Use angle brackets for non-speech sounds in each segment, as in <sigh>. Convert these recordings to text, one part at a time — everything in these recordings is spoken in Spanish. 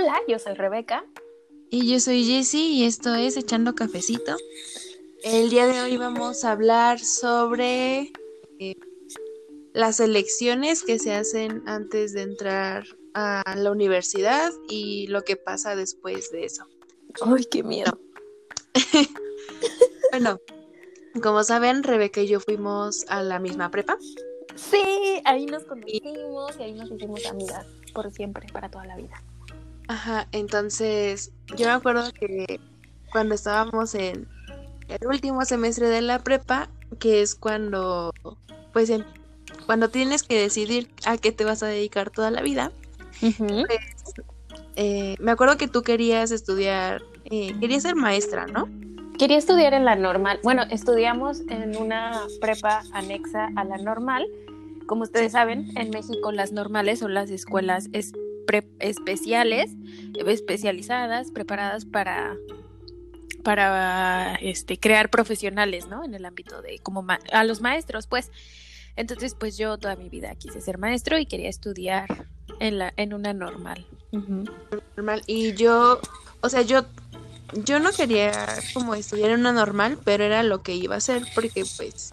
Hola, yo soy Rebeca. Y yo soy Jessie y esto es Echando Cafecito. El día de hoy vamos a hablar sobre eh, las elecciones que se hacen antes de entrar a la universidad y lo que pasa después de eso. Ay, qué miedo. <laughs> bueno, como saben, Rebeca y yo fuimos a la misma prepa. Sí, ahí nos conocimos y ahí nos hicimos amigas por siempre, para toda la vida. Ajá, entonces yo me acuerdo que cuando estábamos en el último semestre de la prepa, que es cuando, pues, cuando tienes que decidir a qué te vas a dedicar toda la vida, pues, eh, me acuerdo que tú querías estudiar, eh, querías ser maestra, ¿no? Quería estudiar en la normal. Bueno, estudiamos en una prepa anexa a la normal. Como ustedes saben, en México las normales son las escuelas especiales, especializadas, preparadas para para este crear profesionales, ¿no? En el ámbito de como a los maestros, pues. Entonces, pues yo toda mi vida quise ser maestro y quería estudiar en la en una normal. Normal y yo, o sea, yo yo no quería como estudiar en una normal, pero era lo que iba a hacer porque pues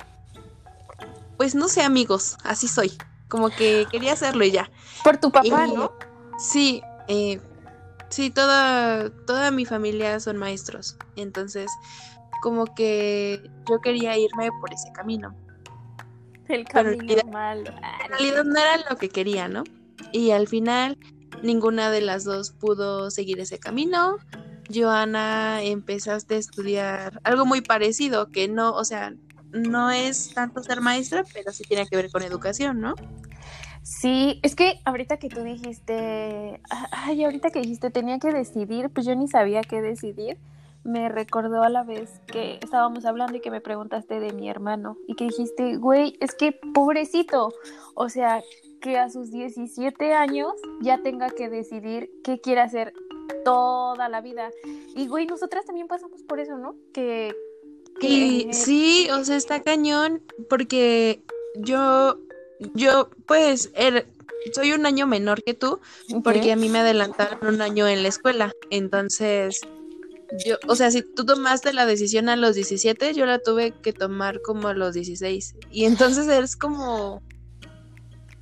pues no sé, amigos, así soy. Como que quería hacerlo y ya. Por tu papá, ¿no? Sí, eh, sí, toda, toda mi familia son maestros. Entonces, como que yo quería irme por ese camino. El camino malo. En realidad no era lo que quería, ¿no? Y al final, ninguna de las dos pudo seguir ese camino. Joana, empezaste a estudiar algo muy parecido, que no, o sea, no es tanto ser maestra, pero sí tiene que ver con educación, ¿no? Sí, es que ahorita que tú dijiste, ay, ahorita que dijiste tenía que decidir, pues yo ni sabía qué decidir. Me recordó a la vez que estábamos hablando y que me preguntaste de mi hermano y que dijiste, güey, es que pobrecito, o sea, que a sus 17 años ya tenga que decidir qué quiere hacer toda la vida. Y güey, nosotras también pasamos por eso, ¿no? Que... que... sí, o sea, está cañón porque yo, yo pues, er, soy un año menor que tú porque a mí me adelantaron un año en la escuela. Entonces, yo, o sea, si tú tomaste la decisión a los 17, yo la tuve que tomar como a los 16. Y entonces es como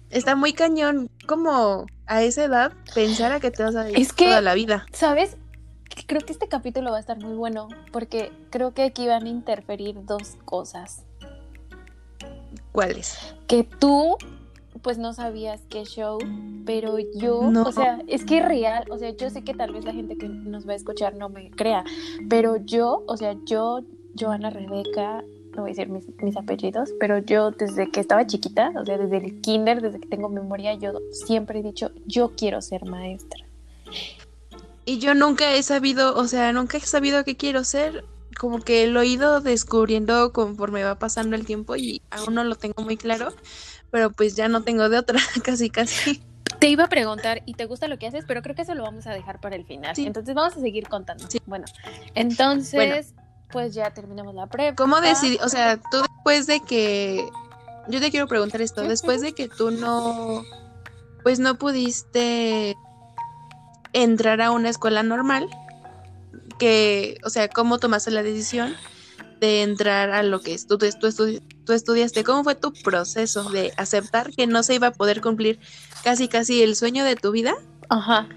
está muy cañón como a esa edad pensar a que te vas a ir toda la vida. ¿Sabes? Creo que este capítulo va a estar muy bueno porque creo que aquí van a interferir dos cosas. ¿Cuáles? Que tú pues no sabías qué show, pero yo, o sea, es que es real, o sea, yo sé que tal vez la gente que nos va a escuchar no me crea, pero yo, o sea, yo, Joana Rebeca, no voy a decir mis, apellidos, pero yo desde que estaba chiquita, o sea, desde el kinder, desde que tengo memoria, yo siempre he dicho, yo quiero ser maestra. Y yo nunca he sabido, o sea, nunca he sabido qué quiero ser. Como que lo he ido descubriendo conforme va pasando el tiempo y aún no lo tengo muy claro, pero pues ya no tengo de otra, <laughs> casi, casi. Te iba a preguntar, ¿y te gusta lo que haces? Pero creo que eso lo vamos a dejar para el final. Entonces vamos a seguir contando. Sí. Bueno, entonces pues ya terminamos la prepa. ¿Cómo decidí? O sea, tú después de que. Yo te quiero preguntar esto. Después de que tú no. Pues no pudiste entrar a una escuela normal. Que. O sea, ¿cómo tomaste la decisión de entrar a lo que es? Tú, tú, tú estudiaste. ¿Cómo fue tu proceso de aceptar que no se iba a poder cumplir casi, casi el sueño de tu vida? Ajá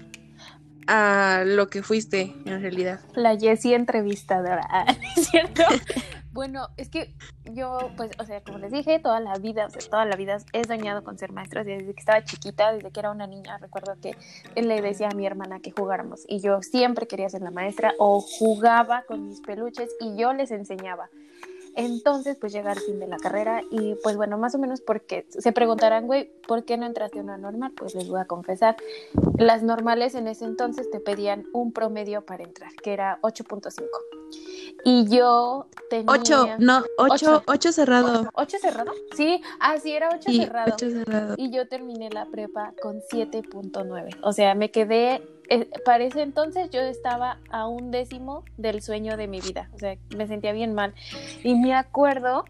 a lo que fuiste en realidad. La Jessie entrevistadora, <laughs> ¿es cierto? <laughs> bueno, es que yo, pues, o sea, como les dije, toda la vida, o sea, toda la vida he soñado con ser maestra, desde que estaba chiquita, desde que era una niña, recuerdo que él le decía a mi hermana que jugáramos y yo siempre quería ser la maestra o jugaba con mis peluches y yo les enseñaba. Entonces, pues llega el fin de la carrera y pues bueno, más o menos porque se preguntarán, güey, ¿por qué no entraste a una normal? Pues les voy a confesar, las normales en ese entonces te pedían un promedio para entrar, que era 8.5. Y yo tenía... 8, no, 8, 8 cerrado. 8 cerrado? Sí, ah, sí, era 8 cerrado. 8 cerrado. Y yo terminé la prepa con 7.9. O sea, me quedé eh, para ese entonces yo estaba a un décimo del sueño de mi vida, o sea, me sentía bien mal. Y me acuerdo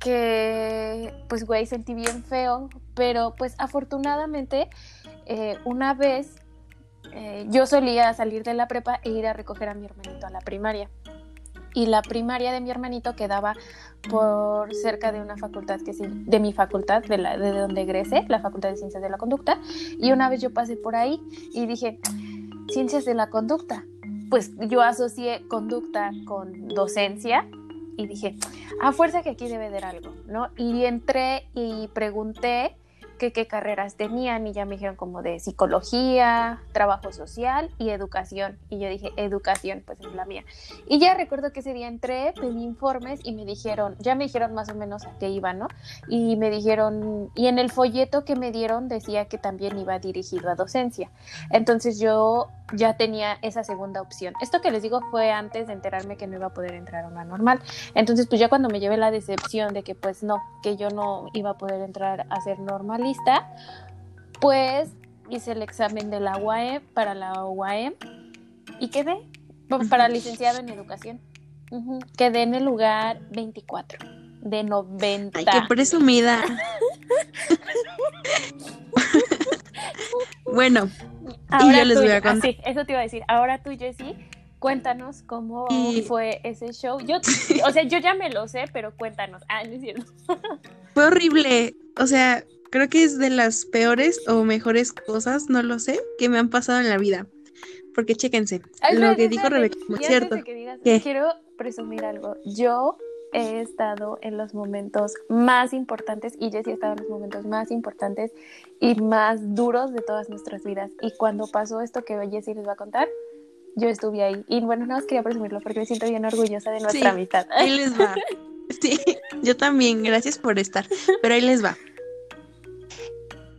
que, pues, güey, sentí bien feo, pero pues afortunadamente, eh, una vez eh, yo solía salir de la prepa e ir a recoger a mi hermanito a la primaria. Y la primaria de mi hermanito quedaba por cerca de una facultad que sí, de mi facultad, de, de donde egresé, la Facultad de Ciencias de la Conducta. Y una vez yo pasé por ahí y dije, Ciencias de la Conducta. Pues yo asocié conducta con docencia y dije, a fuerza que aquí debe de algo, ¿no? Y entré y pregunté qué carreras tenían y ya me dijeron como de psicología, trabajo social y educación. Y yo dije, educación, pues es la mía. Y ya recuerdo que ese día entré, pedí informes y me dijeron, ya me dijeron más o menos a qué iba, ¿no? Y me dijeron, y en el folleto que me dieron decía que también iba dirigido a docencia. Entonces yo ya tenía esa segunda opción. Esto que les digo fue antes de enterarme que no iba a poder entrar a una normal. Entonces, pues ya cuando me llevé la decepción de que pues no, que yo no iba a poder entrar a ser pues hice el examen de la UAM para la UAM y quedé para licenciado en educación. Quedé en el lugar 24 de 90. Ay, qué presumida. <laughs> bueno, y yo les voy a contar. Sí, eso te iba a decir. Ahora tú, Jessie, cuéntanos cómo fue ese show. Yo, <laughs> o sea, yo ya me lo sé, pero cuéntanos. Ah, no es cierto. Fue horrible. O sea, creo que es de las peores o mejores cosas, no lo sé, que me han pasado en la vida. Porque chéquense, lo que dijo Rebeca es cierto. quiero presumir algo. Yo he estado en los momentos más importantes y Jessie ha estado en los momentos más importantes y más duros de todas nuestras vidas. Y cuando pasó esto que Jessie les va a contar, yo estuve ahí. Y bueno, no más quería presumirlo porque me siento bien orgullosa de nuestra sí, amistad. Ahí les va. <laughs> Sí, yo también, gracias por estar. Pero ahí les va.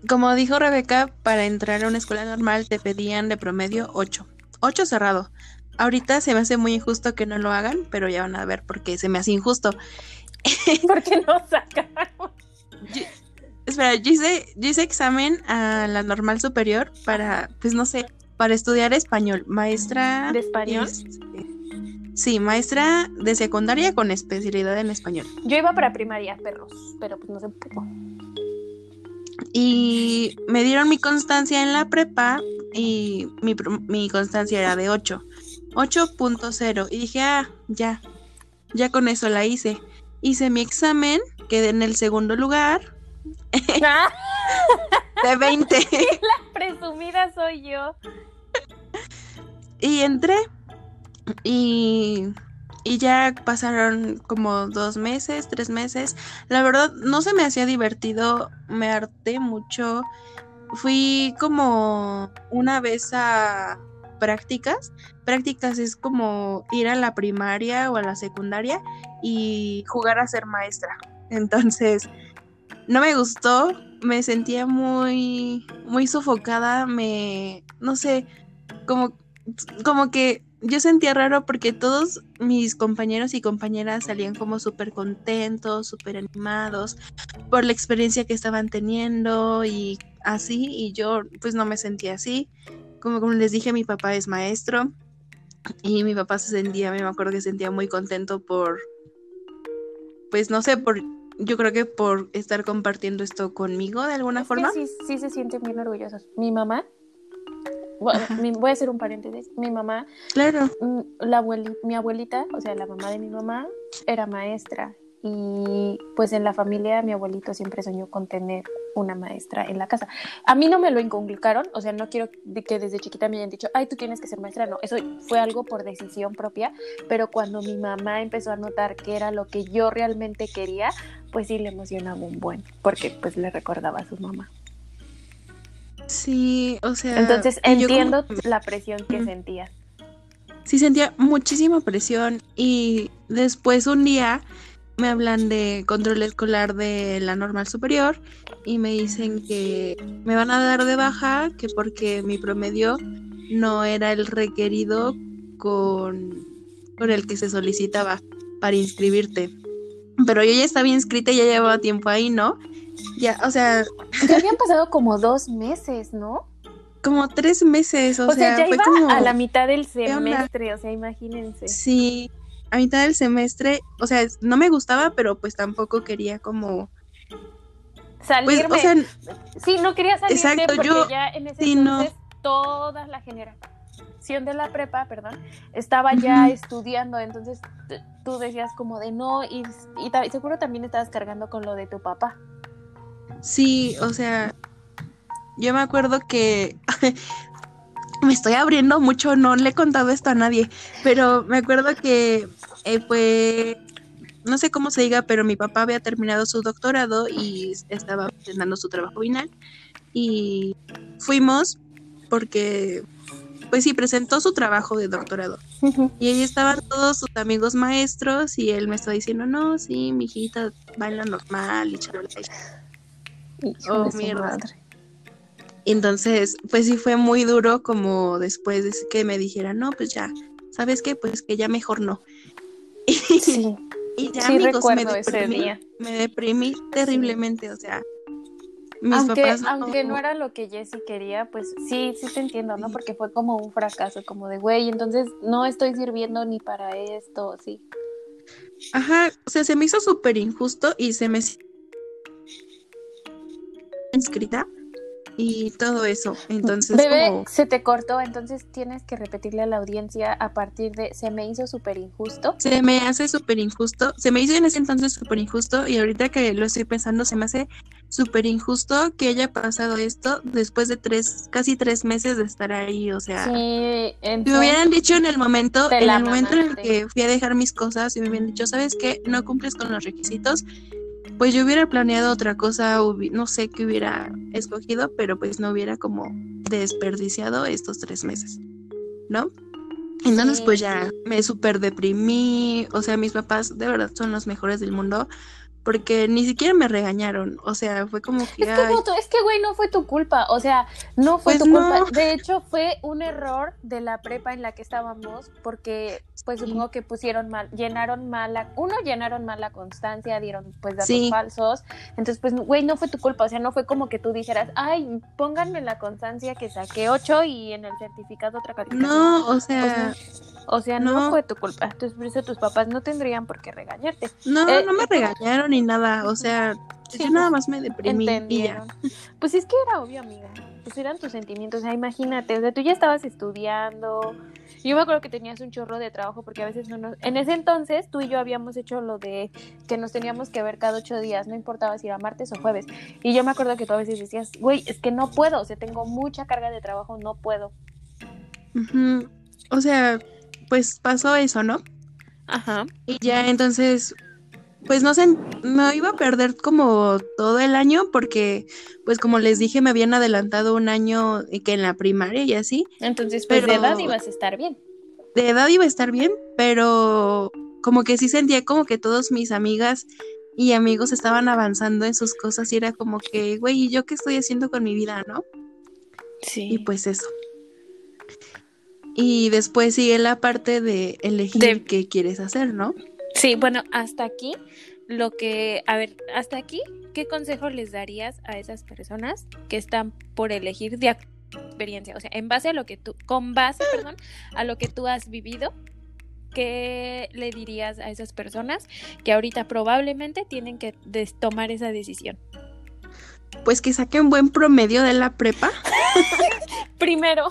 Como dijo Rebeca, para entrar a una escuela normal te pedían de promedio 8. 8 cerrado. Ahorita se me hace muy injusto que no lo hagan, pero ya van a ver por qué se me hace injusto. <laughs> ¿Por qué no sacaron? espera, yo hice, yo hice examen a la normal superior para, pues no sé, para estudiar español. Maestra. ¿De español? sí, maestra de secundaria con especialidad en español. Yo iba para primaria, perros, pero pues no sé pudo. Y me dieron mi constancia en la prepa y mi, mi constancia era de 8. 8.0 y dije, ah, ya, ya con eso la hice. Hice mi examen, quedé en el segundo lugar. Ah. <laughs> de 20. <laughs> La presumida soy yo. Y entré y, y ya pasaron como dos meses, tres meses. La verdad, no se me hacía divertido, me harté mucho. Fui como una vez a prácticas. Prácticas es como ir a la primaria o a la secundaria y jugar a ser maestra. Entonces, no me gustó, me sentía muy, muy sofocada, me, no sé, como, como que yo sentía raro porque todos mis compañeros y compañeras salían como súper contentos, súper animados por la experiencia que estaban teniendo y así, y yo pues no me sentía así como, como les dije, mi papá es maestro y mi papá se sentía, me acuerdo que se sentía muy contento por, pues no sé, por, yo creo que por estar compartiendo esto conmigo de alguna forma. sí, sí se sienten bien orgullosos. Mi mamá, voy a hacer un paréntesis, mi mamá, claro. Mm, la mi abuelita, o sea, la mamá de mi mamá, era maestra y pues en la familia mi abuelito siempre soñó con tener una maestra en la casa. A mí no me lo inculcaron, o sea, no quiero que desde chiquita me hayan dicho, ay, tú tienes que ser maestra, no, eso fue algo por decisión propia, pero cuando mi mamá empezó a notar que era lo que yo realmente quería, pues sí le emocionaba un buen, porque pues le recordaba a su mamá. Sí, o sea... Entonces entiendo la presión que sentía. Sí, sentía muchísima presión y después un día me hablan de control escolar de la normal superior y me dicen que me van a dar de baja, que porque mi promedio no era el requerido con, con el que se solicitaba para inscribirte. Pero yo ya estaba inscrita y ya llevaba tiempo ahí, ¿no? Ya, o sea... Ya habían pasado como dos meses, ¿no? Como tres meses, o, sea, ya fue iba como... a la mitad del semestre, o sea, imagínense. Sí, a mitad del semestre, o sea, no me gustaba, pero pues tampoco quería como salirme. Pues, o sea, sí, no quería salirme exacto, porque yo, ya en ese entonces toda la generación de la prepa, perdón, estaba ya estudiando, entonces tú decías como de no, y, y seguro también estabas cargando con lo de tu papá. Sí, o sea, yo me acuerdo que <laughs> me estoy abriendo mucho, no le he contado esto a nadie, pero me acuerdo que eh, fue, no sé cómo se diga, pero mi papá había terminado su doctorado y estaba presentando su trabajo final y fuimos porque, pues sí, presentó su trabajo de doctorado y ahí estaban todos sus amigos maestros y él me estaba diciendo, no, sí, mi hijita lo normal y charla. Oh, mierda. Entonces, pues sí fue muy duro como después de que me dijera, no, pues ya, ¿sabes qué? Pues que ya mejor no. <laughs> Sí. y ya amigos, me deprimí, ese día. Me deprimí terriblemente, o sea, mis aunque, papás no... aunque no era lo que Jessie quería, pues sí, sí te entiendo, ¿no? Porque fue como un fracaso, como de, güey, entonces no estoy sirviendo ni para esto, sí. Ajá, o sea, se me hizo súper injusto y se me inscrita y todo eso. Entonces, Bebé, se te cortó, entonces tienes que repetirle a la audiencia a partir de se me hizo súper injusto. Se me hace súper injusto, se me hizo en ese entonces súper injusto y ahorita que lo estoy pensando se me hace súper injusto que haya pasado esto después de tres, casi tres meses de estar ahí, o sea, sí, me hubieran dicho en el momento, en el momento en el que fui a dejar mis cosas y me hubieran dicho, ¿sabes qué? No cumples con los requisitos, pues yo hubiera planeado otra cosa, no sé qué hubiera escogido, pero pues no hubiera como desperdiciado estos tres meses, ¿no? Entonces pues ya me súper deprimí, o sea, mis papás de verdad son los mejores del mundo, porque ni siquiera me regañaron, o sea, fue como que... Es que, es que güey, no fue tu culpa, o sea, no fue pues tu culpa. De hecho, fue un error de la prepa en la que estábamos, porque pues supongo que pusieron mal, llenaron mal la, uno, llenaron mal la constancia, dieron pues datos falsos, entonces pues, güey, no fue tu culpa, o sea, no fue como que tú dijeras, ay, pónganme la constancia que saqué ocho y en el certificado otra calificación. No, o sea... O sea, no. fue tu culpa. Entonces, por eso tus papás no tendrían por qué regañarte. No, eh, no me regañaron ni nada. O sea, yo nada más me deprimí. Pues es que era obvio, amiga. Pues eran tus sentimientos. O sea, imagínate. O sea, tú ya estabas estudiando. Yo me acuerdo que tenías un chorro de trabajo porque a veces no nos... En ese entonces tú y yo habíamos hecho lo de que nos teníamos que ver cada ocho días, no importaba si era martes o jueves. Y yo me acuerdo que tú a veces decías, güey, es que no puedo, o sea, tengo mucha carga de trabajo, no puedo. O sea, pues pasó eso, ¿no? Ajá. Y ya entonces, pues no sé, me iba a perder como todo el año porque, pues como les dije, me habían adelantado un año que en la primaria y así. Entonces, pues de edad ibas a estar bien. De edad iba a estar bien, pero como que sí sentía como que todos mis amigas y amigos estaban avanzando en sus cosas y era como que, güey, ¿y yo qué estoy haciendo con mi vida, no? Sí. Y pues eso. Y después sigue la parte de elegir qué quieres hacer, ¿no? Sí, bueno, hasta aquí lo que, a ver, hasta aquí, ¿qué consejo les darías a esas personas que están por elegir de experiencia? O sea, en base a lo que tú, con base, perdón, a lo que tú has vivido, ¿qué le dirías a esas personas que ahorita probablemente tienen que tomar esa decisión? Pues que saquen buen promedio de la prepa. <laughs> Primero.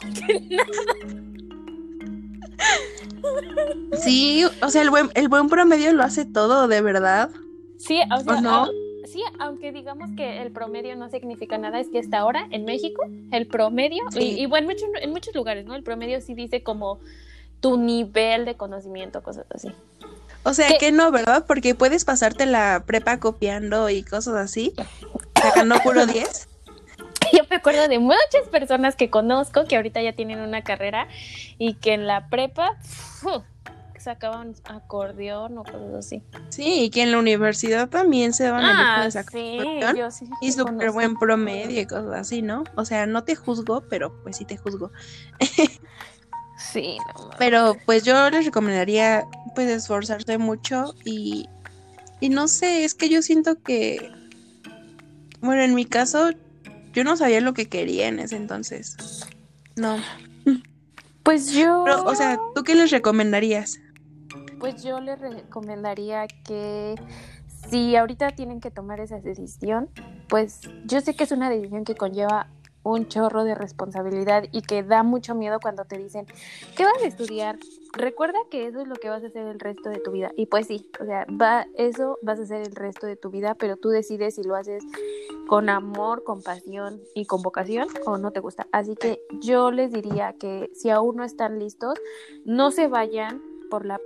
Sí, o sea, el buen, el buen promedio lo hace todo, de verdad. Sí, o sea, no? sí, aunque digamos que el promedio no significa nada, es que hasta ahora en México el promedio, y, bueno, en muchos, lugares, ¿no? El promedio sí dice como tu nivel de conocimiento, cosas así. O sea que no, ¿verdad? Porque puedes pasarte la prepa copiando y cosas así, sacando puro 10. <laughs> yo me acuerdo de muchas personas que conozco que ahorita ya tienen una carrera y que en la prepa sacaban acordeón o cosas así. Sí, y que en la universidad también se van a ah, sí, yo sí, y súper buen promedio y cosas así, ¿no? O sea, no te juzgo, pero pues sí te juzgo. sí, no, Pero pues yo les recomendaría pues esforzarse mucho y, y no sé, es que yo siento que, bueno, en mi caso yo no sabía lo que quería en ese entonces. No. Pues yo. o sea, ¿tú qué les recomendarías? Pues yo les recomendaría que si ahorita tienen que tomar esa decisión, pues yo sé que es una decisión que conlleva un chorro de responsabilidad y que da mucho miedo cuando te dicen, ¿qué vas a estudiar? Recuerda que eso es lo que vas a hacer el resto de tu vida. Y pues sí, o sea, va, eso vas a hacer el resto de tu vida, pero tú decides si lo haces con amor, con pasión y con vocación o no te gusta. Así que yo les diría que si aún no están listos, no se vayan por la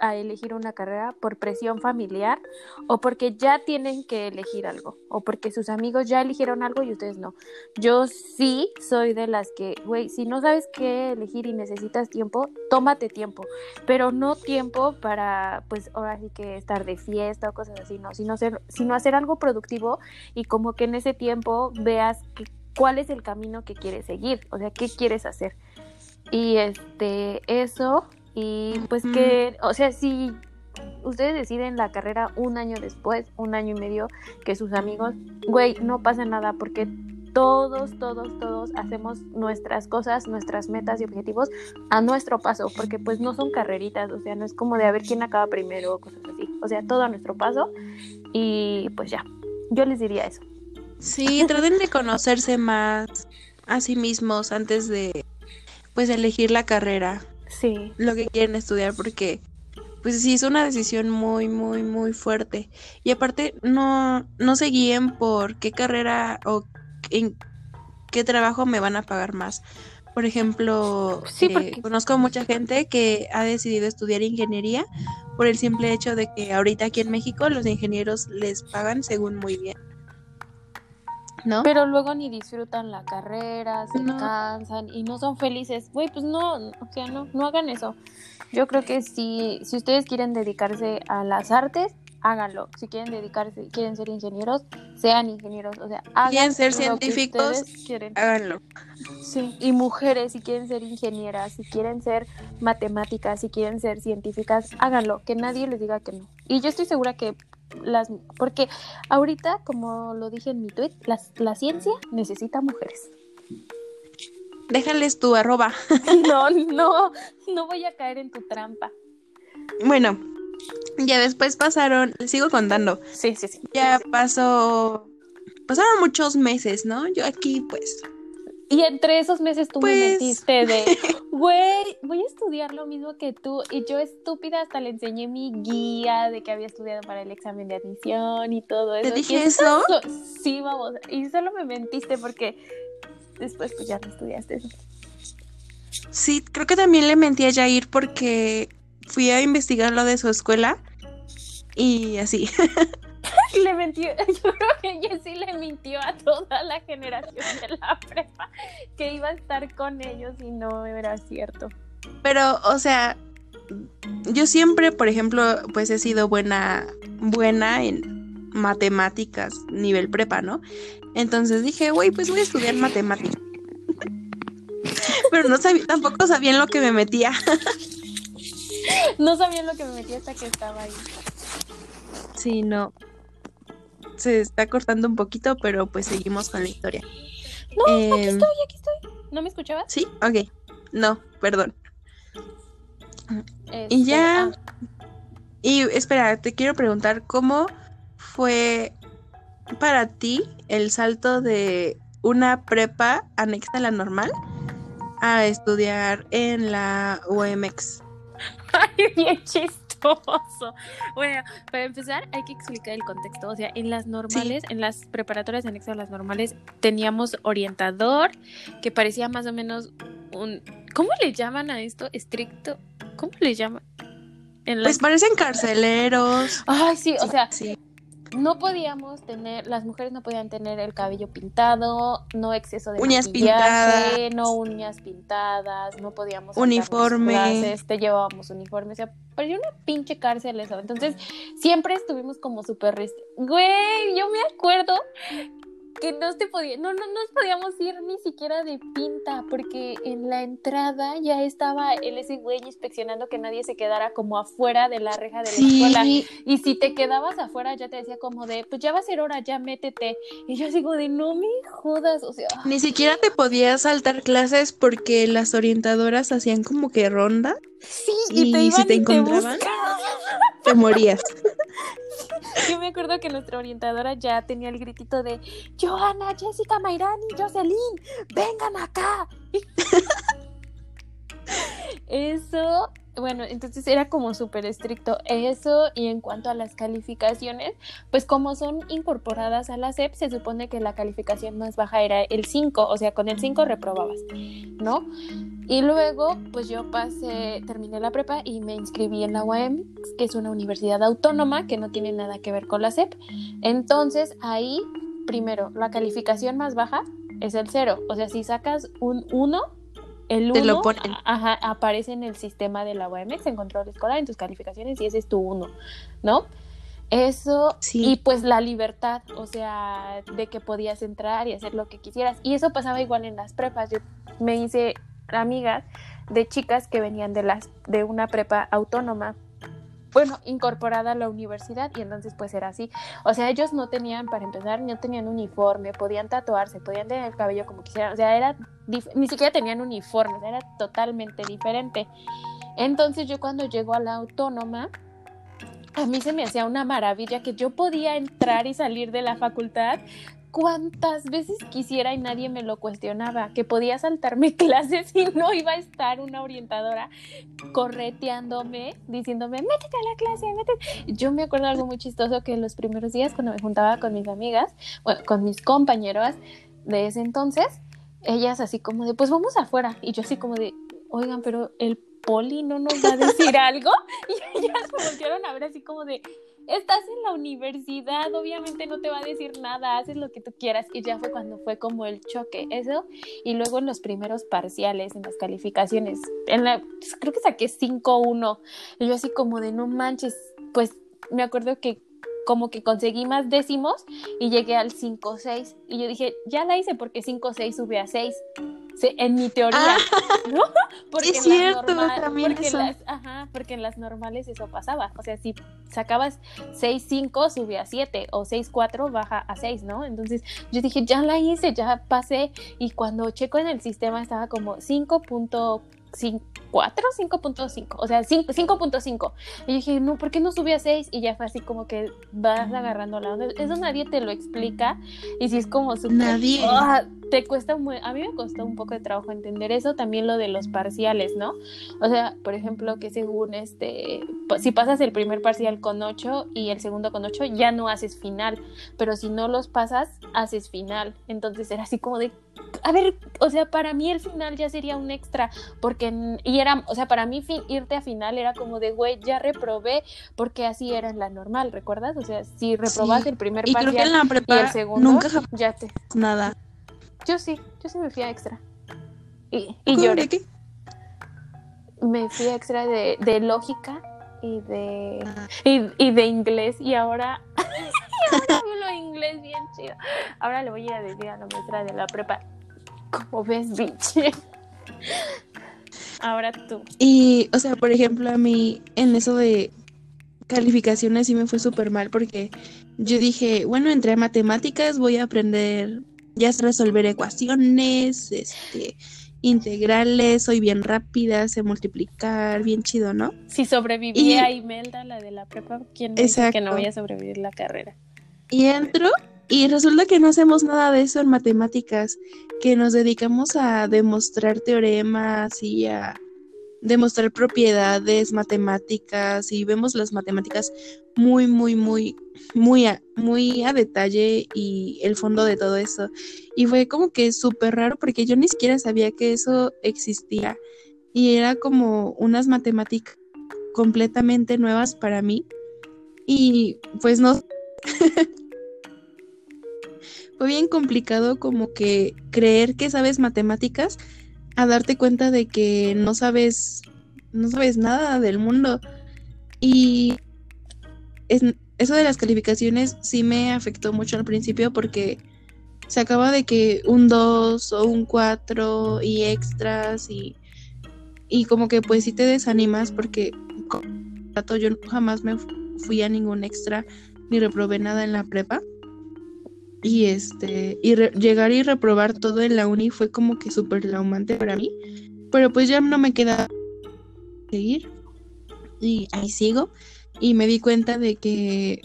a elegir una carrera por presión familiar o porque ya tienen que elegir algo o porque sus amigos ya eligieron algo y ustedes no. Yo sí soy de las que, güey, si no sabes qué elegir y necesitas tiempo, tómate tiempo, pero no tiempo para, pues ahora sí que estar de fiesta o cosas así, no, sino hacer, sino hacer algo productivo y como que en ese tiempo veas cuál es el camino que quieres seguir, o sea, qué quieres hacer. Y este, eso y pues que, o sea, si ustedes deciden la carrera un año después, un año y medio que sus amigos, güey, no pasa nada porque todos, todos, todos hacemos nuestras cosas, nuestras metas y objetivos a nuestro paso, porque pues no son carreritas, o sea, no es como de a ver quién acaba primero o cosas así, o sea, todo a nuestro paso y pues ya, yo les diría eso. Sí, traten de conocerse más a sí mismos antes de pues elegir la carrera sí. lo que quieren estudiar porque pues sí es una decisión muy muy muy fuerte. Y aparte no no se guíen por qué carrera o en qué trabajo me van a pagar más. Por ejemplo eh, conozco mucha gente que ha decidido estudiar ingeniería por el simple hecho de que ahorita aquí en México los ingenieros les pagan según muy bien ¿no? Pero luego ni disfrutan la carrera, se cansan y no son felices. Güey, pues no, o sea, no, no hagan eso. Yo creo que si, si ustedes quieren dedicarse a las artes, háganlo. Si quieren dedicarse, quieren ser ingenieros, sean ingenieros. O sea, hagan quieren ser científicos, quieren. háganlo. Sí, y mujeres, si quieren ser ingenieras, si quieren ser matemáticas, si quieren ser científicas, háganlo. Que nadie les diga que no. Y yo estoy segura que las porque ahorita, como lo dije en mi tweet, la ciencia necesita mujeres. Déjales tu arroba. <laughs> no, no, no voy a caer en tu trampa. Bueno, ya después pasaron, les sigo contando. Sí, sí, sí. Ya pasó, pasaron muchos meses, ¿no? Yo aquí pues y entre esos meses tú me pues metiste de, <laughs> güey, voy a estudiar lo mismo que tú. Y yo estúpida hasta le enseñé mi guía de que había estudiado para el examen de admisión y todo eso. ¿Te dije eso? sí, vamos. Y solo me mentiste porque después pues ya no estudiaste eso. Sí, creo que también le mentí a Jair porque fui a investigar lo de su escuela y así. <laughs> <laughs> le mintió, <laughs> yo creo que Jessie le mintió a toda la generación de la prepa que iba a estar con ellos y no era cierto. Pero, o sea, yo siempre, por ejemplo, pues he sido buena, buena en matemáticas, nivel prepa, ¿no? Entonces dije, güey, pues voy a estudiar matemáticas. Pero no sabía, tampoco sabían lo que me metía. <laughs> no sabían lo que me metía hasta que estaba ahí. Sí, no se está cortando un poquito, pero pues seguimos con la historia. No, aquí em, estoy, aquí estoy. ¿No me escuchabas? Sí, ok. No, perdón. y este, ya. Ah. Y espera, te quiero preguntar, ¿cómo fue para ti el salto de una prepa anexa a la normal a estudiar en la UMX? <laughs> Ay, bien <laughs> Bueno, para empezar hay que explicar el contexto. O sea, en las normales, en las preparatorias anexas a las normales, teníamos orientador que parecía más o menos un... ¿Cómo le llaman a esto? Estricto. ¿Cómo le llaman? Pues parecen carceleros. Ay, sí, o sea, sí no podíamos tener, las mujeres no podían tener el cabello pintado, no exceso de uñas pintadas, no uñas pintadas, no podíamos uniforme, te llevábamos uniforme, o sea, parecía una pinche cárcel eso. Entonces, siempre estuvimos como súper Güey, yo me acuerdo que no te podía, no, no nos podíamos ir ni siquiera de pinta, porque en la entrada ya estaba el ese güey inspeccionando que nadie se quedara como afuera de la reja de la escuela. Y si te quedabas afuera, ya te decía como de, pues ya va a ser hora, ya métete. Y yo digo de, no me jodas, o sea. Ni siquiera te podías saltar clases porque las orientadoras hacían como que ronda. Sí, y, te si te encontraban, te morías. <laughs> yo me acuerdo que nuestra orientadora ya tenía el gritito de Johanna, Jessica, Mayrani, Jocelyn, vengan acá. <laughs> Eso bueno, entonces era como súper estricto eso y en cuanto a las calificaciones, pues como son incorporadas a la SEP, se supone que la calificación más baja era el 5, o sea, con el 5 reprobabas, ¿no? Y luego, pues yo pasé, terminé la prepa y me inscribí en la UAM, que es una universidad autónoma que no tiene nada que ver con la SEP. Entonces ahí, primero, la calificación más baja es el 0, o sea, si sacas un 1, el 1 aparece en el sistema de la OMS en control escolar, en tus calificaciones, y ese es tu 1, ¿no? Eso, y pues la libertad, o sea, de que podías entrar y hacer lo que quisieras. Y eso pasaba igual en las prepas. Yo me hice amigas de chicas que venían de, las, de una prepa autónoma bueno, incorporada a la universidad y entonces pues era así. O sea, ellos no tenían, para empezar, no tenían uniforme, podían tatuarse, podían tener el cabello como quisieran, o sea, era, ni siquiera tenían uniforme, era totalmente diferente. Entonces yo cuando llego a la autónoma, a mí se me hacía una maravilla que yo podía entrar y salir de la facultad cuantas veces quisiera y nadie me lo cuestionaba, que podía saltarme <laughs> clases y no iba a estar una orientadora correteándome, diciéndome, métete a la clase, métete. Yo me acuerdo algo muy chistoso que en los primeros días cuando me juntaba con mis amigas, bueno, con mis compañeros de ese entonces, ellas así como de, pues vamos afuera. Y yo así como de, oigan, pero el poli no nos va a decir <laughs> algo. <laughs> Y ellas me voltearon a ver así como de, estás en la universidad, obviamente no te va a decir nada, haces lo que tú quieras. Y ya fue cuando fue como el choque, eso. Y luego en los primeros parciales, en las calificaciones, en la, pues, creo que saqué 5-1. Y yo así como de no manches, pues me acuerdo que como que conseguí más décimos y llegué al 5-6. Y yo dije, ya la hice porque 5-6 sube a 6 en mi teoría, ah, ¿no? <laughs> Porque es cierto, también porque, Las, ajá, porque en las normales eso pasaba. O sea, si sacabas 6-5, sube a 7, o 6-4, baja a 6, ¿no? Entonces yo dije, ya la hice, ya pasé. Y cuando checo en el sistema estaba como 5.4, 5.5, o sea, 5.5. Y dije, no, ¿por qué no sube a 6? Y ya fue así como que vas agarrando la onda. Eso nadie te lo explica. Y si es como súper... Nadie. Ah, te cuesta muy, a mí me costó un poco de trabajo entender eso, también lo de los parciales, ¿no? O sea, por ejemplo, que según este, si pasas el primer parcial con 8 y el segundo con 8, ya no haces final, pero si no los pasas, haces final. Entonces era así como de, a ver, o sea, para mí el final ya sería un extra, porque, y era, o sea, para mí irte a final era como de, güey, ya reprobé, porque así era en la normal, ¿recuerdas? O sea, si reprobas el primer parcial y el segundo, nunca ya te... Nada. Yo sí, yo sí me fui a extra. Y, y lloré. qué? Me fui a extra de, de lógica y de, y, de inglés. Y ahora, y <laughs> <laughs> ahora hablo inglés bien chido. Ahora le voy a decir a la maestra de la prepa, ¿cómo ves, bitch? ahora tú. Y, o sea, por ejemplo, a mí en eso de calificaciones sí me fue súper mal porque yo dije, bueno, entré a matemáticas, voy a aprender ya es resolver ecuaciones, este, integrales, soy bien rápida, sé multiplicar, bien chido, ¿no? Si sobrevivía Imelda, la de la prepa, ¿quién dice que no voy a sobrevivir la carrera? Y entro y resulta que no hacemos nada de eso en matemáticas, que nos dedicamos a demostrar teoremas y a demostrar propiedades matemáticas y vemos las matemáticas muy, muy, muy, muy a, muy a detalle y el fondo de todo eso. Y fue como que súper raro porque yo ni siquiera sabía que eso existía y era como unas matemáticas completamente nuevas para mí y pues no... <laughs> fue bien complicado como que creer que sabes matemáticas a darte cuenta de que no sabes, no sabes nada del mundo. Y eso de las calificaciones sí me afectó mucho al principio porque se acaba de que un 2 o un 4 y extras y, y como que pues sí te desanimas porque yo jamás me fui a ningún extra ni reprobé nada en la prepa. Y este, y llegar y reprobar todo en la uni fue como que súper traumante para mí. Pero pues ya no me queda seguir. Y ahí sigo. Y me di cuenta de que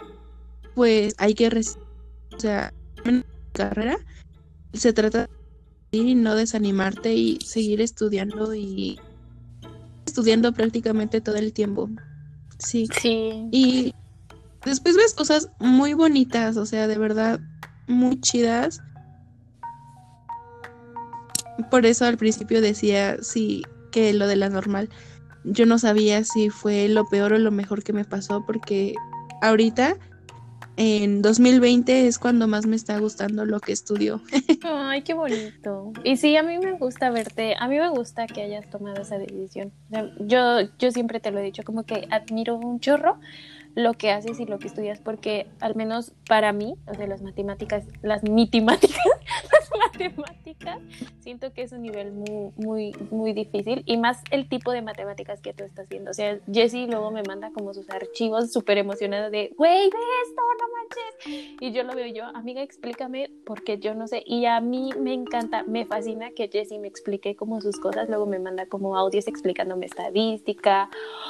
pues hay que, o sea, en carrera se trata de no desanimarte y seguir estudiando y estudiando prácticamente todo el tiempo. Sí. Sí. Y después ves cosas muy bonitas, o sea, de verdad, muy chidas. Por eso al principio decía, sí, que lo de la normal. Yo no sabía si fue lo peor o lo mejor que me pasó, porque ahorita en 2020 es cuando más me está gustando lo que estudio. <laughs> Ay, qué bonito. Y sí, a mí me gusta verte, a mí me gusta que hayas tomado esa decisión. yo, yo siempre te lo he dicho, como que admiro un chorro lo que haces y lo que estudias, porque al menos para mí, o sea, las matemáticas, las mitimáticas, <laughs> matemáticas, siento que es un nivel muy, muy, muy difícil y más el tipo de matemáticas que tú estás viendo. O sea, Jessie luego me manda como sus archivos súper emocionados de, güey, ve esto, no manches. Y yo lo veo yo, amiga, explícame, porque yo no sé. Y a mí me encanta, me fascina que Jessie me explique como sus cosas, luego me manda como audios explicándome estadística.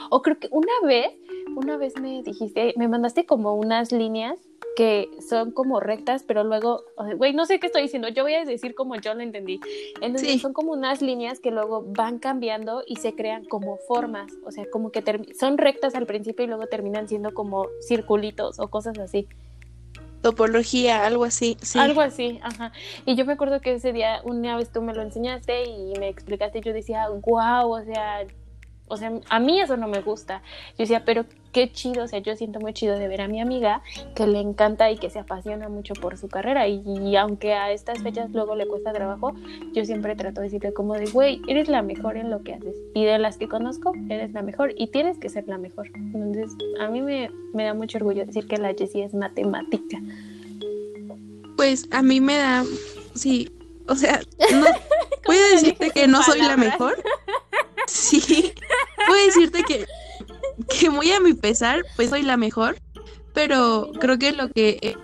O creo que una vez, una vez me dijiste, me mandaste como unas líneas que son como rectas, pero luego, güey, no sé qué estoy diciendo, yo voy a decir como yo lo entendí. Entonces son como unas líneas que luego van cambiando y se crean como formas, o sea, como que son rectas al principio y luego terminan siendo como circulitos o cosas así. Topología, algo así. Sí. Algo así, ajá. Y yo me acuerdo que ese día, una vez tú me lo enseñaste y me explicaste, y yo decía, wow, o sea, o sea, a mí eso no me gusta. Yo decía, pero qué chido, o sea, yo siento muy chido de ver a mi amiga que le encanta y que se apasiona mucho por su carrera. Y, aunque a estas fechas luego le cuesta trabajo, yo siempre trato de decirle como de, güey, eres la mejor en lo que haces. Y de las que conozco, eres la mejor y tienes que ser la mejor. Entonces, a mí me, me da mucho orgullo decir que la Jessie es matemática. Pues a mí me da, sí, o sea, no, voy a decirte que no soy la mejor. Sí, puedo decirte que, que muy a mi pesar, pues soy la mejor, pero creo que lo que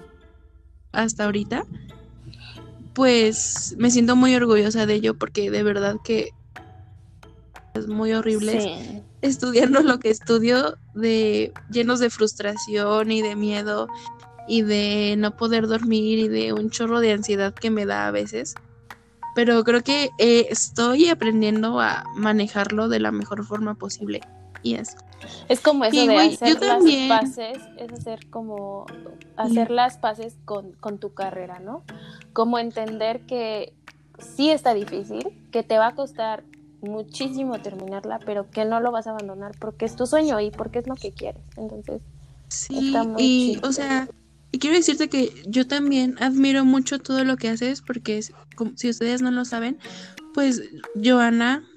hasta ahorita, pues me siento muy orgullosa de ello porque de verdad que es muy horrible estudiando lo que estudio, de llenos de frustración y de miedo y de no poder dormir y de un chorro de ansiedad que me da a veces pero creo que eh, estoy aprendiendo a manejarlo de la mejor forma posible. Y eso. Es como eso de hacer las paces, es hacer como hacer las paces con, con tu carrera, ¿no? Como entender que sí está difícil, que te va a costar muchísimo terminarla, pero que no lo vas a abandonar porque es tu sueño y porque es lo que quieres. Entonces, sí, y o sea, y quiero decirte que yo también admiro mucho todo lo que haces porque si ustedes no lo saben, pues Joana,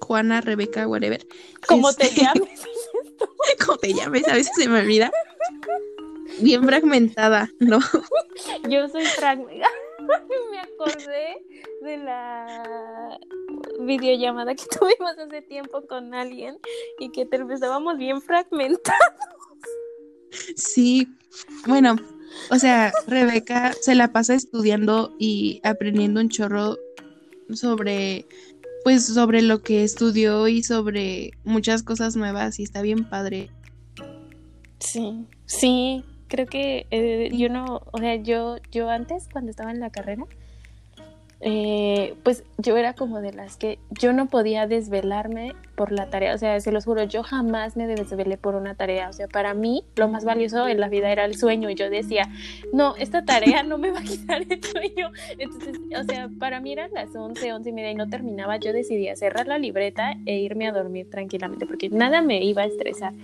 Juana, Rebeca, whatever. Como te este, <laughs> llames. Como te llames, a veces se me olvida. Bien fragmentada, ¿no? Yo soy fragmentada. <laughs> me acordé de la videollamada que <laughs> tuvimos hace tiempo con alguien y que empezábamos bien fragmentados. Sí, bueno, o sea, Rebeca se la pasa estudiando y aprendiendo un chorro sobre, pues, sobre lo que estudió y sobre muchas cosas nuevas y está bien padre. Sí, sí, creo que eh, yo no, o sea, yo, yo antes cuando estaba en la carrera, eh, pues yo era como de las que yo no podía desvelarme por la tarea, o sea, se los juro, yo jamás me desvelé por una tarea, o sea, para mí lo más valioso en la vida era el sueño y yo decía, no, esta tarea no me va a quitar el sueño, entonces, o sea, para mí eran las 11, 11 y media y no terminaba, yo decidía cerrar la libreta e irme a dormir tranquilamente porque nada me iba a estresar.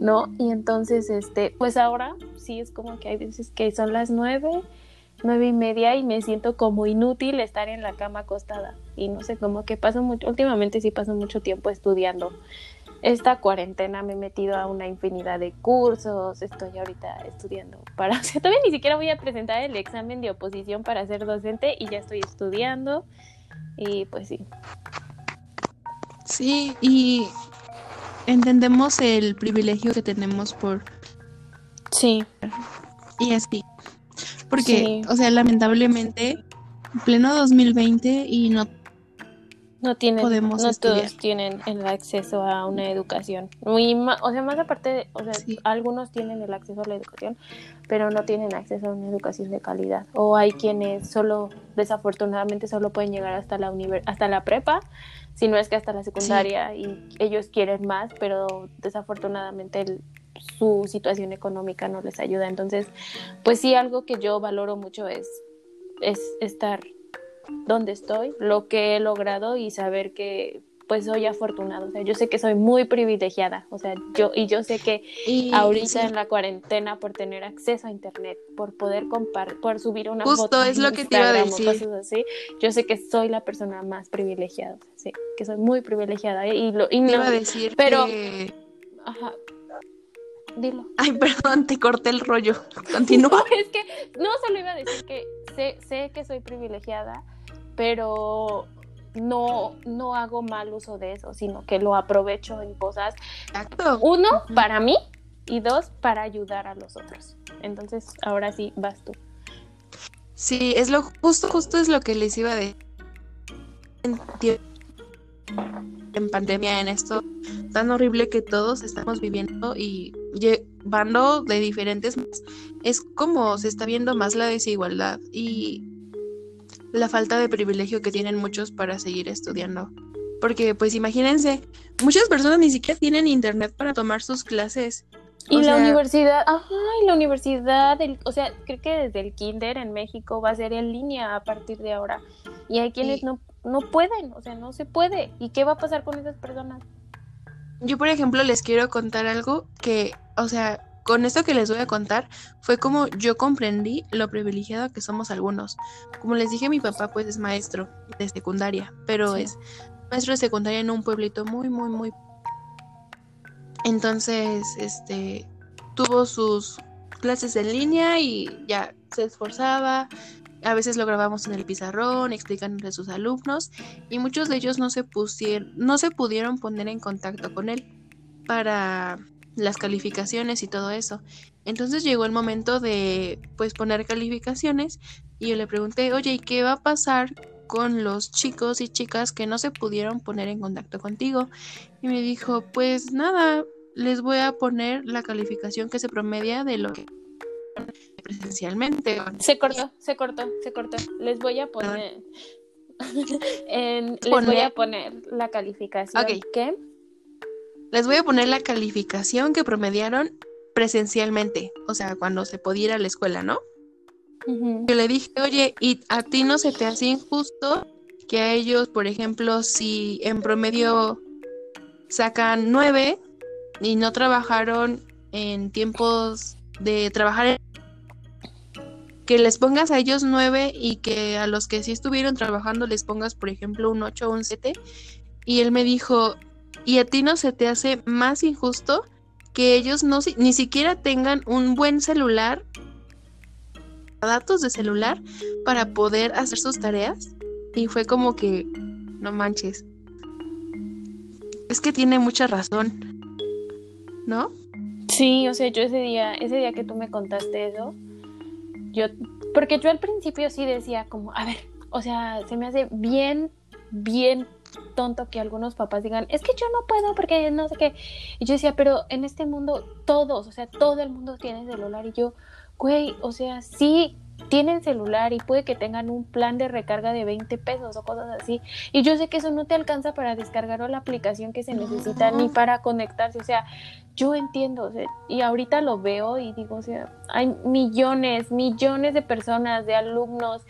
¿No? Y entonces, este, pues ahora sí es como que hay veces que son las nueve nueve y media y me siento como inútil estar en la cama acostada. Y no sé, como que paso mucho, últimamente sí paso mucho tiempo estudiando. Esta cuarentena me he metido a una infinidad de cursos, estoy ahorita estudiando para, <laughs> o sea, todavía ni siquiera voy a presentar el examen de oposición para ser docente y ya estoy estudiando y pues sí. Sí, y entendemos el privilegio que tenemos por... Sí. Y así. Porque, o sea, lamentablemente, pleno 2020 y no no tienen, podemos no todos tienen el acceso a una educación. Muy o sea, más aparte, o sea, algunos tienen el acceso a la educación, pero no tienen acceso a una educación de calidad. O hay quienes solo, desafortunadamente, solo pueden llegar hasta la hasta la prepa, si no es que hasta la secundaria, y ellos quieren más, pero desafortunadamente su situación económica no les ayuda. Entonces, pues sí, algo que yo valoro mucho es, es estar donde estoy, lo que he logrado y saber que pues soy afortunado, o sea, yo sé que soy muy privilegiada, o sea, yo y yo sé que ahorita en la cuarentena por tener acceso a internet, por poder compartir, por subir una Justo es lo que te iba a decir. cosas así, yo sé que soy la persona más privilegiada, o sí, que soy muy privilegiada ¿eh? y lo y no, iba a decir pero ajá, Dilo. Ay, <laughs> perdón, te corté el rollo. Continúa. <laughs> es que no solo iba a decir que sé, sé que soy privilegiada, pero no, no hago mal uso de eso, sino que lo aprovecho en cosas. Exacto. Uno, para mí, y dos, para ayudar a los otros. Entonces, ahora sí, vas tú. Sí, es lo justo, justo es lo que les iba a decir. En pandemia, en esto tan horrible que todos estamos viviendo y llevando de diferentes, es como se está viendo más la desigualdad y la falta de privilegio que tienen muchos para seguir estudiando. Porque pues imagínense, muchas personas ni siquiera tienen internet para tomar sus clases. Y la universidad, ajá, y la universidad, o sea, creo que desde el kinder en México va a ser en línea a partir de ahora. Y hay quienes no, no pueden, o sea, no se puede. ¿Y qué va a pasar con esas personas? Yo, por ejemplo, les quiero contar algo que, o sea, con esto que les voy a contar fue como yo comprendí lo privilegiado que somos algunos. Como les dije, mi papá pues es maestro de secundaria, pero es maestro de secundaria en un pueblito muy, muy, muy... Entonces, este, tuvo sus clases en línea y ya se esforzaba. A veces lo grabamos en el pizarrón, explicándole a sus alumnos y muchos de ellos no se pusieron, no se pudieron poner en contacto con él para las calificaciones y todo eso. Entonces llegó el momento de pues poner calificaciones y yo le pregunté, oye, ¿y qué va a pasar con los chicos y chicas que no se pudieron poner en contacto contigo? Y me dijo, pues nada, les voy a poner la calificación que se promedia de lo que presencialmente. Se cortó, se cortó, se cortó. Les voy a poner... <laughs> les voy a poner la calificación que les voy a poner la calificación que promediaron presencialmente, o sea, cuando se podía ir a la escuela, ¿no? Yo le dije, oye, ¿y a ti no se te hace injusto que a ellos, por ejemplo, si en promedio sacan nueve y no trabajaron en tiempos de trabajar en que les pongas a ellos nueve y que a los que sí estuvieron trabajando les pongas, por ejemplo, un ocho o un siete. Y él me dijo, ¿Y a ti no se te hace más injusto que ellos no ni siquiera tengan un buen celular, datos de celular para poder hacer sus tareas? Y fue como que, no manches. Es que tiene mucha razón. ¿No? Sí, o sea, yo ese día, ese día que tú me contaste eso, yo, porque yo al principio sí decía como, a ver, o sea, se me hace bien, bien tonto que algunos papás digan, es que yo no puedo porque no sé qué. Y yo decía, pero en este mundo todos, o sea, todo el mundo tiene celular. Y yo, güey, o sea, sí tienen celular y puede que tengan un plan de recarga de 20 pesos o cosas así. Y yo sé que eso no te alcanza para descargar o la aplicación que se necesita ni para conectarse. O sea, yo entiendo, y ahorita lo veo y digo, o sea, hay millones, millones de personas, de alumnos,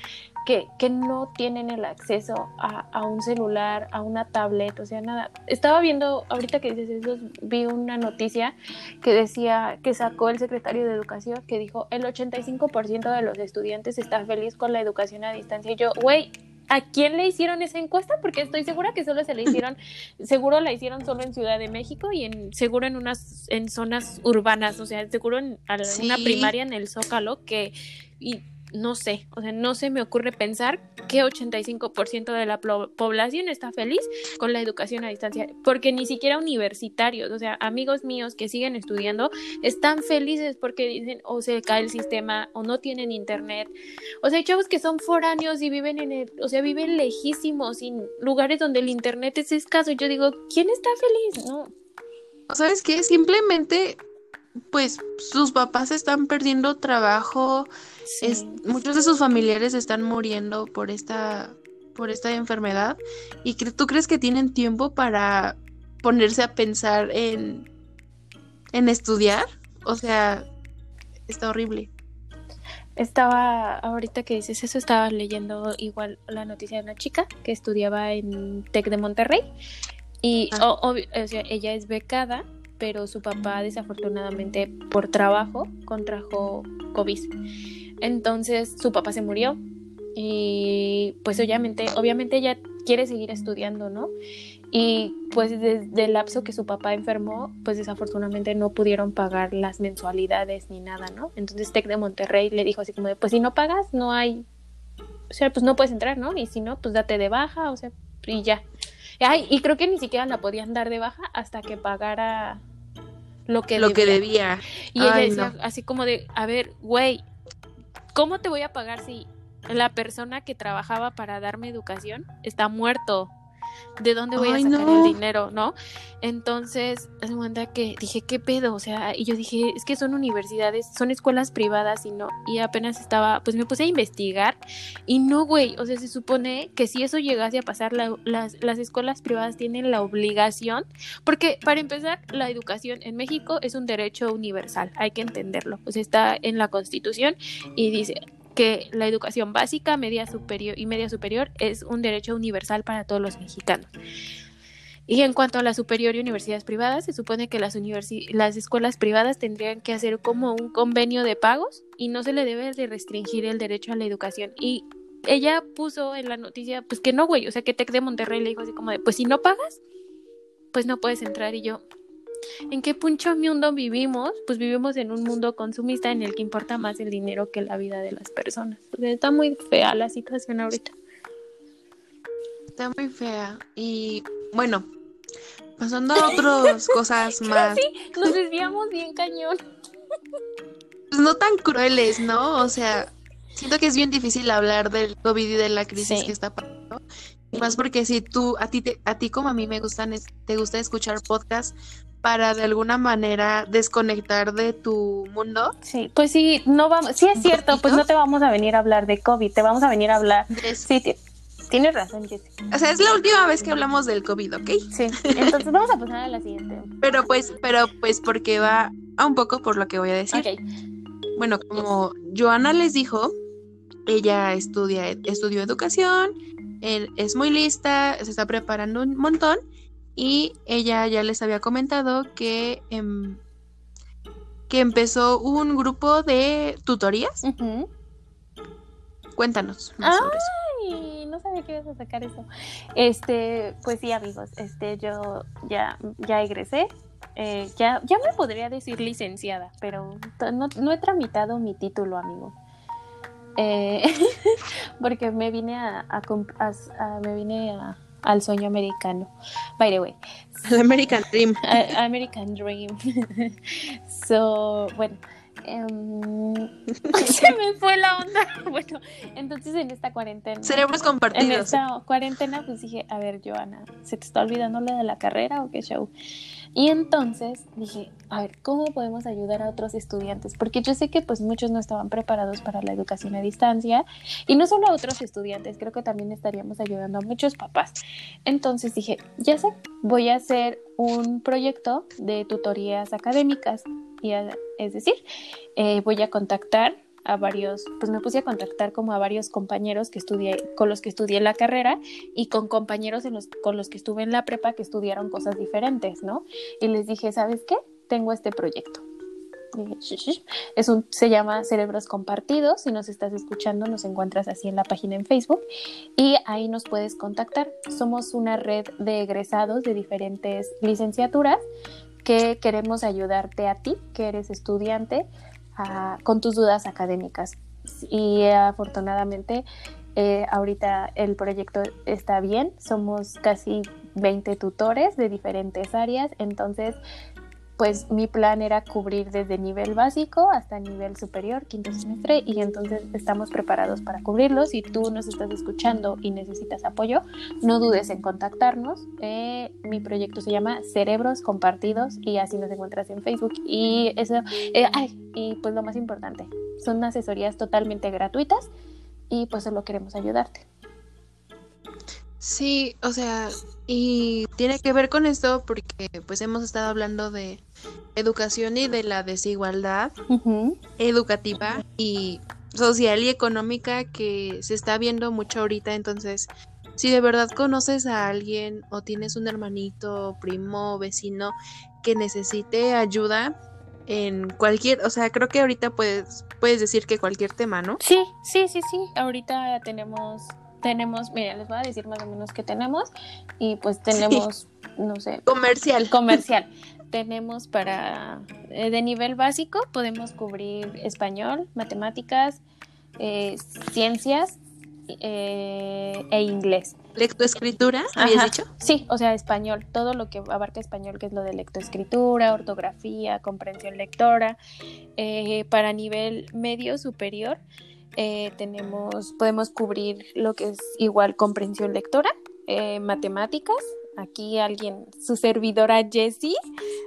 que, que no tienen el acceso a, a, un celular, a una tablet, o sea, nada. Estaba viendo, ahorita que dices eso, vi una noticia que decía, que sacó el secretario de Educación, que dijo, el 85% de los estudiantes está feliz con la educación a distancia. Y yo, güey, ¿a quién le hicieron esa encuesta? Porque estoy segura que solo se le hicieron, <laughs> seguro la hicieron solo en Ciudad de México y en seguro en unas en zonas urbanas, o sea, seguro en una primaria en el Zócalo que y no sé, o sea, no se me ocurre pensar que 85% de la población está feliz con la educación a distancia, porque ni siquiera universitarios, o sea, amigos míos que siguen estudiando, están felices porque dicen o se cae el sistema o no tienen internet. O sea, hay chavos que son foráneos y viven en el, o sea, viven lejísimos, en lugares donde el internet es escaso. Yo digo, ¿quién está feliz? No. ¿Sabes qué? Simplemente pues sus papás están perdiendo trabajo, muchos de sus familiares están muriendo por esta, por esta enfermedad. ¿Y tú crees que tienen tiempo para ponerse a pensar en, en estudiar? O sea, está horrible. Estaba, ahorita que dices eso, estaba leyendo igual la noticia de una chica que estudiaba en TEC de Monterrey y ah. ella es becada pero su papá desafortunadamente por trabajo contrajo COVID. Entonces su papá se murió y pues obviamente, obviamente ella quiere seguir estudiando, ¿no? Y pues desde el lapso que su papá enfermó, pues desafortunadamente no pudieron pagar las mensualidades ni nada, ¿no? Entonces Tec de Monterrey le dijo así como de, pues si no pagas, no hay, o sea, pues no puedes entrar, ¿no? Y si no, pues date de baja, o sea, y ya. Ay, y creo que ni siquiera la podían dar de baja hasta que pagara lo que, lo debía. que debía. Y ella decía así como de, a ver, güey, ¿cómo te voy a pagar si la persona que trabajaba para darme educación está muerto? ¿De dónde voy a sacar el dinero? ¿No? Entonces, cuenta que dije, ¿qué pedo? O sea, y yo dije, es que son universidades, son escuelas privadas y no, y apenas estaba, pues me puse a investigar y no, güey, o sea, se supone que si eso llegase a pasar, las, las escuelas privadas tienen la obligación, porque para empezar, la educación en México es un derecho universal, hay que entenderlo, o sea, está en la Constitución y dice, que la educación básica, media superior y media superior es un derecho universal para todos los mexicanos. Y en cuanto a la superior y universidades privadas, se supone que las, las escuelas privadas tendrían que hacer como un convenio de pagos y no se le debe de restringir el derecho a la educación. Y ella puso en la noticia, pues que no, güey, o sea, que Tec de Monterrey le dijo así como de, pues si no pagas, pues no puedes entrar. Y yo, ¿En qué puncho mundo vivimos? Pues vivimos en un mundo consumista en el que importa más el dinero que la vida de las personas. está muy fea la situación ahorita. Está muy fea. Y bueno, pasando a otras <laughs> cosas más. Sí, nos desviamos bien cañón. Pues no tan crueles, ¿no? O sea, siento que es bien difícil hablar del COVID y de la crisis que está pasando. Más porque si tú, a ti, a ti como a mí me gustan, te gusta escuchar podcasts, para de alguna manera desconectar de tu mundo. Sí, pues sí, no vamos, sí es cierto, pues no te vamos a venir a hablar de COVID, te vamos a venir a hablar. Sí, tienes razón, Jessica. O sea, es la última vez que hablamos del COVID, ¿ok? Sí, entonces vamos a pasar a la siguiente. <laughs> Pero pues, pero pues porque va a un poco por lo que voy a decir. Okay. Bueno, como Joana les dijo, ella estudia, estudió educación, es muy lista, se está preparando un montón y ella ya les había comentado que, em, que empezó un grupo de tutorías. Cuéntanos más sobre eso. No sabía que ibas a sacar eso. Este, pues sí, amigos, este, yo ya, ya egresé. Eh, ya, ya me podría decir licenciada, pero no, he tramitado mi título, amigo. Eh, <laughs> porque me vine a, me vine a, al sueño americano. By the way. Al American Dream. <laughs> American Dream. <laughs> so, bueno. Em, <laughs> <laughs> se me fue la onda. <laughs> Bueno, entonces en esta cuarentena. Cerebros compartidos. En esta cuarentena, pues dije, a ver, Joana, ¿se te está olvidando lo de la carrera o qué show? Y entonces dije, a ver, ¿cómo podemos ayudar a otros estudiantes? Porque yo sé que pues muchos no estaban preparados para la educación a distancia y no solo a otros estudiantes, creo que también estaríamos ayudando a muchos papás. Entonces dije, ya sé, voy a hacer un proyecto de tutorías académicas es decir, eh, voy a contactar a varios, pues me puse a contactar como a varios compañeros que estudié, con los que estudié la carrera y con compañeros en los, con los que estuve en la prepa que estudiaron cosas diferentes, ¿no? Y les dije, ¿sabes qué? Tengo este proyecto. Es un, se llama Cerebros Compartidos. Si nos estás escuchando, nos encuentras así en la página en Facebook y ahí nos puedes contactar. Somos una red de egresados de diferentes licenciaturas que queremos ayudarte a ti, que eres estudiante, con tus dudas académicas. y afortunadamente eh, ahorita el proyecto está bien, somos casi 20 tutores de diferentes áreas, entonces pues mi plan era cubrir desde nivel básico hasta nivel superior, quinto semestre, y entonces estamos preparados para cubrirlo. Si tú nos estás escuchando y necesitas apoyo, no dudes en contactarnos. Eh, mi proyecto se llama Cerebros Compartidos y así nos encuentras en Facebook. Y eso, eh, ay, y pues lo más importante, son asesorías totalmente gratuitas y pues solo queremos ayudarte. Sí, o sea, y tiene que ver con esto porque pues hemos estado hablando de educación y de la desigualdad educativa y social y económica que se está viendo mucho ahorita, entonces si de verdad conoces a alguien o tienes un hermanito, primo, vecino que necesite ayuda en cualquier, o sea, creo que ahorita puedes puedes decir que cualquier tema, ¿no? Sí, sí, sí, sí. Ahorita tenemos tenemos, mira, les voy a decir más o menos qué tenemos y pues tenemos, no sé, comercial. Comercial. <laughs> tenemos para, eh, de nivel básico, podemos cubrir español, matemáticas, eh, ciencias eh, e inglés. ¿Lectoescritura? ¿Habías dicho? Sí, o sea, español, todo lo que abarca español, que es lo de lectoescritura, ortografía, comprensión lectora. para nivel medio superior, eh, tenemos, podemos cubrir lo que es igual comprensión lectora, eh, matemáticas. Aquí alguien, su servidora Jessie,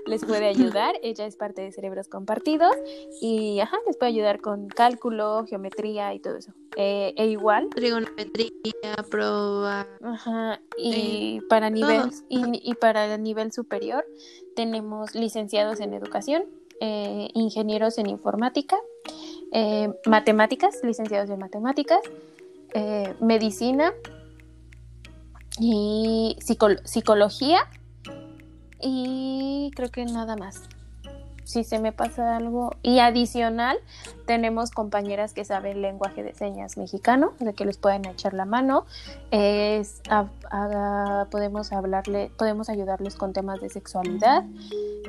les puede <laughs> ayudar. Ella es parte de Cerebros Compartidos y ajá, les puede ayudar con cálculo, geometría y todo eso. Eh, e igual. Trigonometría, prueba. Ajá. Y para nivel y, para el nivel superior tenemos licenciados en educación, ingenieros en informática, eh, matemáticas, licenciados en matemáticas, eh, medicina y psicología y creo que nada más. Si se me pasa algo. Y adicional, tenemos compañeras que saben lenguaje de señas mexicano, de que les pueden echar la mano. Es, podemos hablarle, podemos ayudarles con temas de sexualidad,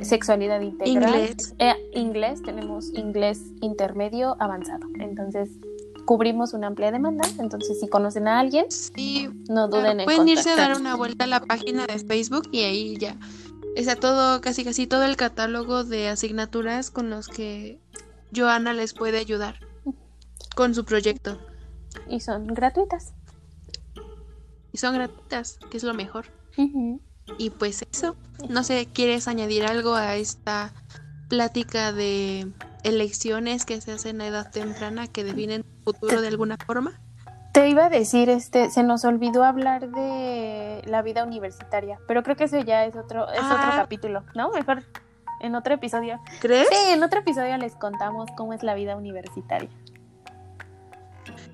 sexualidad integral. Inglés. Eh, inglés, tenemos inglés intermedio avanzado. Entonces, cubrimos una amplia demanda. Entonces, si conocen a alguien, no duden en Pueden irse a dar una vuelta a la página de Facebook y ahí ya está todo, casi casi todo el catálogo de asignaturas con los que Joana les puede ayudar con su proyecto. Y son gratuitas. Y son gratuitas, que es lo mejor. Y pues eso, no sé, ¿quieres añadir algo a esta plática de elecciones que se hacen a edad temprana que definen el futuro de alguna forma? Te iba a decir, este, se nos olvidó hablar de la vida universitaria, pero creo que eso ya es otro, es otro ah. capítulo, ¿no? Mejor en otro episodio. ¿Crees? Sí, en otro episodio les contamos cómo es la vida universitaria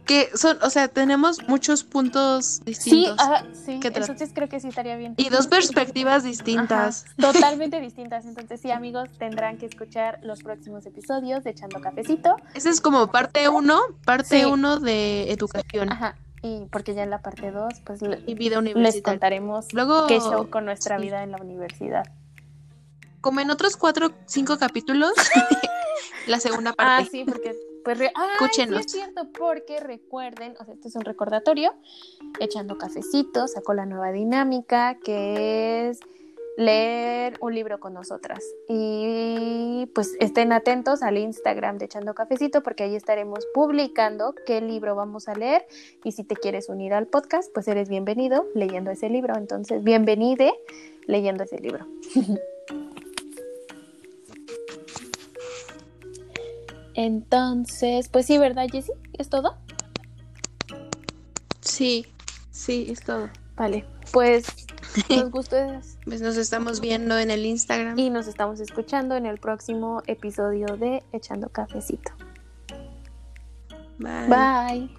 que son, o sea, tenemos muchos puntos distintos. Sí, sí. Entonces creo que sí estaría bien. Y dos perspectivas distintas. totalmente distintas. Entonces sí, amigos, tendrán que escuchar los próximos episodios de Echando Cafecito. Ese es como parte uno, parte uno de educación. Ajá. Y porque ya en la parte dos, pues y vida les contaremos Luego, qué show con nuestra vida en la universidad. Como en otros cuatro, cinco capítulos, <laughs> la segunda parte. Ah, sí, porque pues Escúchenos. Sí es cierto, porque recuerden, o sea, este es un recordatorio, echando cafecitos, sacó la nueva dinámica que es leer un libro con nosotras. Y pues estén atentos al Instagram de Echando Cafecito porque ahí estaremos publicando qué libro vamos a leer y si te quieres unir al podcast, pues eres bienvenido leyendo ese libro. Entonces, bienvenide leyendo ese libro. <laughs> Entonces, pues sí, ¿verdad, Jessie? ¿Es todo? Sí, sí, es todo. Vale, pues <laughs> nos gustó. pues nos estamos viendo en el Instagram. Y nos estamos escuchando en el próximo episodio de Echando Cafecito. Bye. Bye.